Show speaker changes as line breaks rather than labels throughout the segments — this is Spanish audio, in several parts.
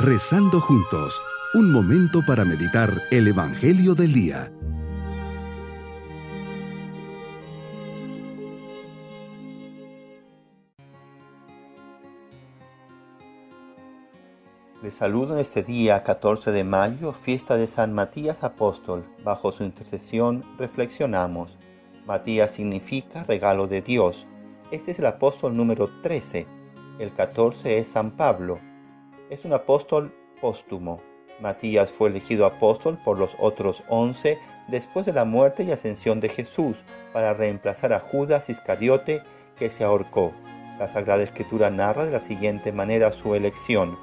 Rezando juntos, un momento para meditar el Evangelio del Día.
Les saludo en este día 14 de mayo, fiesta de San Matías Apóstol. Bajo su intercesión reflexionamos. Matías significa regalo de Dios. Este es el apóstol número 13. El 14 es San Pablo. Es un apóstol póstumo. Matías fue elegido apóstol por los otros 11 después de la muerte y ascensión de Jesús para reemplazar a Judas Iscariote que se ahorcó. La Sagrada Escritura narra de la siguiente manera su elección.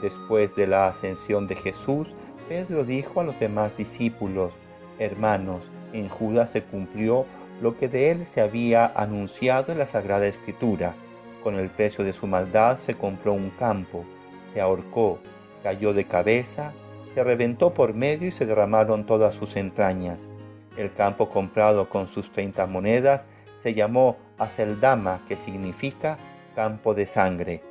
Después de la ascensión de Jesús, Pedro dijo a los demás discípulos, Hermanos, en Judas se cumplió lo que de él se había anunciado en la Sagrada Escritura. Con el precio de su maldad se compró un campo, se ahorcó, cayó de cabeza, se reventó por medio y se derramaron todas sus entrañas. El campo comprado con sus treinta monedas se llamó Aceldama, que significa campo de sangre.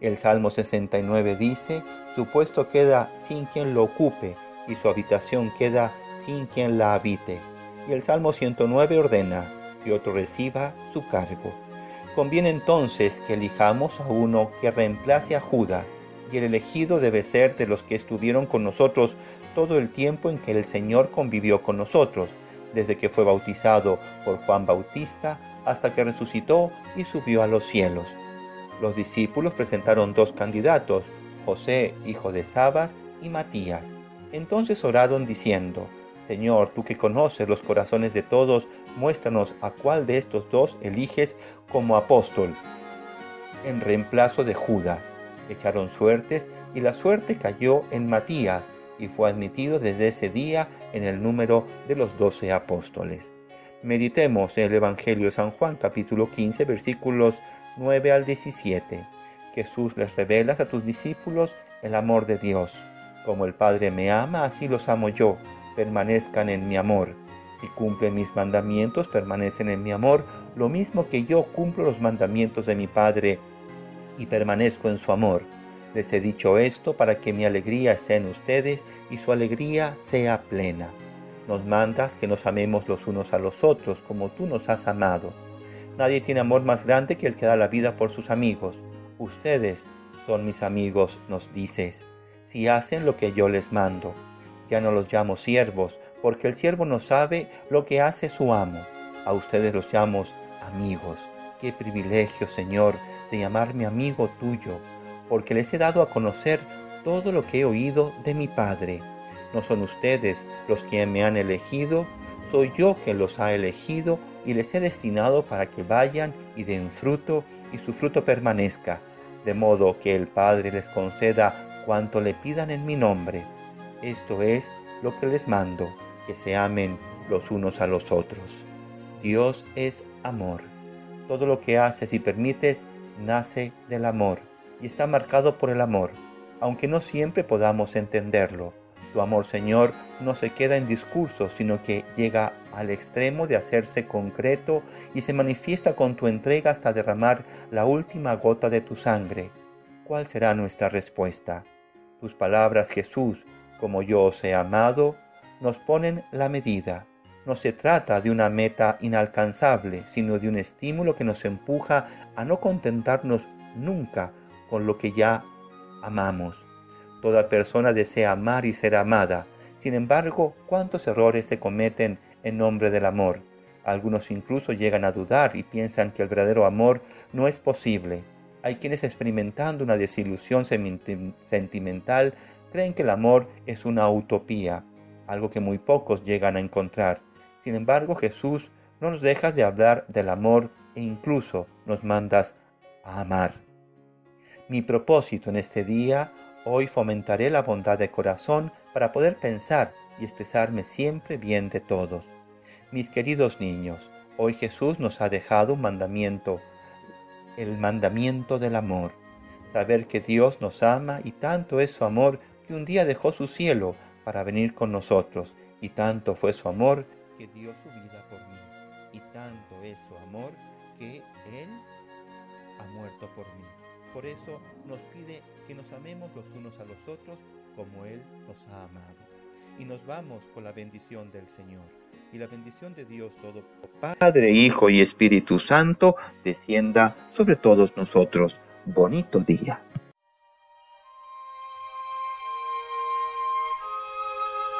El Salmo 69 dice, su puesto queda sin quien lo ocupe y su habitación queda sin quien la habite y el Salmo 109 ordena que otro reciba su cargo. Conviene entonces que elijamos a uno que reemplace a Judas, y el elegido debe ser de los que estuvieron con nosotros todo el tiempo en que el Señor convivió con nosotros, desde que fue bautizado por Juan Bautista hasta que resucitó y subió a los cielos. Los discípulos presentaron dos candidatos, José, hijo de Sabas, y Matías. Entonces oraron diciendo, Señor, tú que conoces los corazones de todos, muéstranos a cuál de estos dos eliges como apóstol. En reemplazo de Judas, echaron suertes y la suerte cayó en Matías y fue admitido desde ese día en el número de los doce apóstoles. Meditemos en el Evangelio de San Juan capítulo 15 versículos 9 al 17. Jesús les revela a tus discípulos el amor de Dios. Como el Padre me ama, así los amo yo permanezcan en mi amor. Si cumplen mis mandamientos, permanecen en mi amor, lo mismo que yo cumplo los mandamientos de mi Padre y permanezco en su amor. Les he dicho esto para que mi alegría esté en ustedes y su alegría sea plena. Nos mandas que nos amemos los unos a los otros como tú nos has amado. Nadie tiene amor más grande que el que da la vida por sus amigos. Ustedes son mis amigos, nos dices, si hacen lo que yo les mando. Ya no los llamo siervos, porque el siervo no sabe lo que hace su amo. A ustedes los llamo amigos. Qué privilegio, Señor, de llamarme amigo tuyo, porque les he dado a conocer todo lo que he oído de mi Padre. No son ustedes los que me han elegido, soy yo quien los ha elegido y les he destinado para que vayan y den fruto y su fruto permanezca, de modo que el Padre les conceda cuanto le pidan en mi nombre. Esto es lo que les mando, que se amen los unos a los otros. Dios es amor. Todo lo que haces y permites nace del amor y está marcado por el amor, aunque no siempre podamos entenderlo. Tu amor, Señor, no se queda en discurso, sino que llega al extremo de hacerse concreto y se manifiesta con tu entrega hasta derramar la última gota de tu sangre. ¿Cuál será nuestra respuesta? Tus palabras, Jesús, como yo os he amado, nos ponen la medida. No se trata de una meta inalcanzable, sino de un estímulo que nos empuja a no contentarnos nunca con lo que ya amamos. Toda persona desea amar y ser amada. Sin embargo, ¿cuántos errores se cometen en nombre del amor? Algunos incluso llegan a dudar y piensan que el verdadero amor no es posible. Hay quienes experimentando una desilusión sentimental creen que el amor es una utopía, algo que muy pocos llegan a encontrar. Sin embargo, Jesús no nos dejas de hablar del amor e incluso nos mandas a amar. Mi propósito en este día, hoy fomentaré la bondad de corazón para poder pensar y expresarme siempre bien de todos. Mis queridos niños, hoy Jesús nos ha dejado un mandamiento, el mandamiento del amor. Saber que Dios nos ama y tanto es su amor que un día dejó su cielo para venir con nosotros, y tanto fue su amor que dio su vida por mí, y tanto es su amor que Él ha muerto por mí. por eso nos pide que nos amemos los unos a los otros como Él nos ha amado. Y nos vamos con la bendición del Señor. Y la bendición de Dios todo
Padre, Hijo y Espíritu Santo descienda sobre todos nosotros. Bonito día.